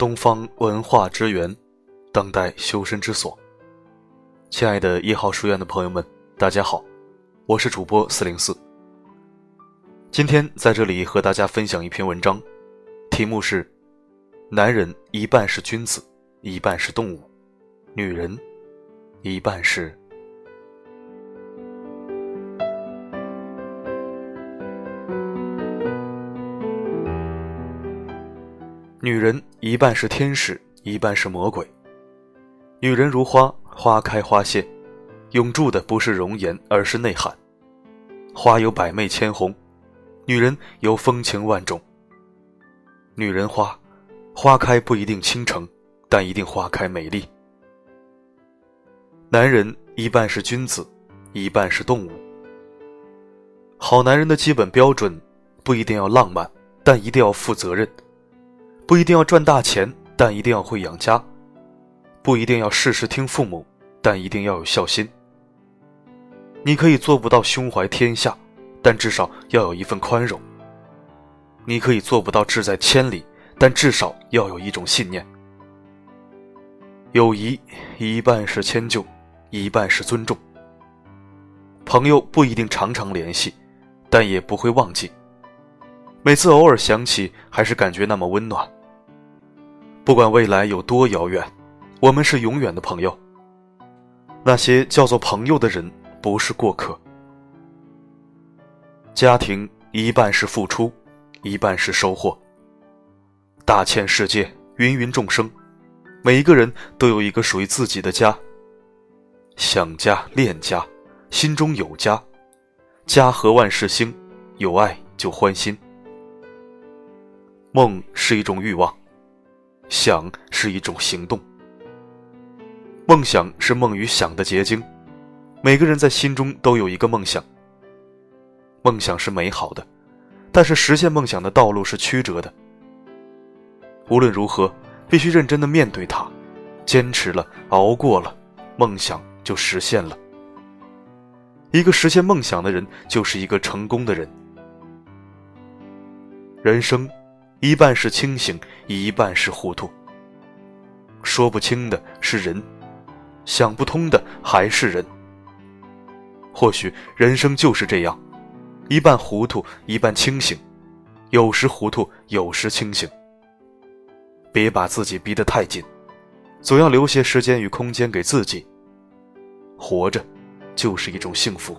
东方文化之源，当代修身之所。亲爱的一号书院的朋友们，大家好，我是主播四零四。今天在这里和大家分享一篇文章，题目是：男人一半是君子，一半是动物；女人一半是。女人一半是天使，一半是魔鬼。女人如花，花开花谢，永驻的不是容颜，而是内涵。花有百媚千红，女人有风情万种。女人花，花开不一定倾城，但一定花开美丽。男人一半是君子，一半是动物。好男人的基本标准，不一定要浪漫，但一定要负责任。不一定要赚大钱，但一定要会养家；不一定要事事听父母，但一定要有孝心。你可以做不到胸怀天下，但至少要有一份宽容。你可以做不到志在千里，但至少要有一种信念。友谊一半是迁就，一半是尊重。朋友不一定常常联系，但也不会忘记。每次偶尔想起，还是感觉那么温暖。不管未来有多遥远，我们是永远的朋友。那些叫做朋友的人，不是过客。家庭一半是付出，一半是收获。大千世界，芸芸众生，每一个人都有一个属于自己的家。想家恋家，心中有家，家和万事兴，有爱就欢心。梦是一种欲望。想是一种行动，梦想是梦与想的结晶。每个人在心中都有一个梦想。梦想是美好的，但是实现梦想的道路是曲折的。无论如何，必须认真的面对它，坚持了，熬过了，梦想就实现了。一个实现梦想的人，就是一个成功的人。人生。一半是清醒，一半是糊涂。说不清的是人，想不通的还是人。或许人生就是这样，一半糊涂，一半清醒，有时糊涂，有时清醒。别把自己逼得太紧，总要留些时间与空间给自己。活着，就是一种幸福。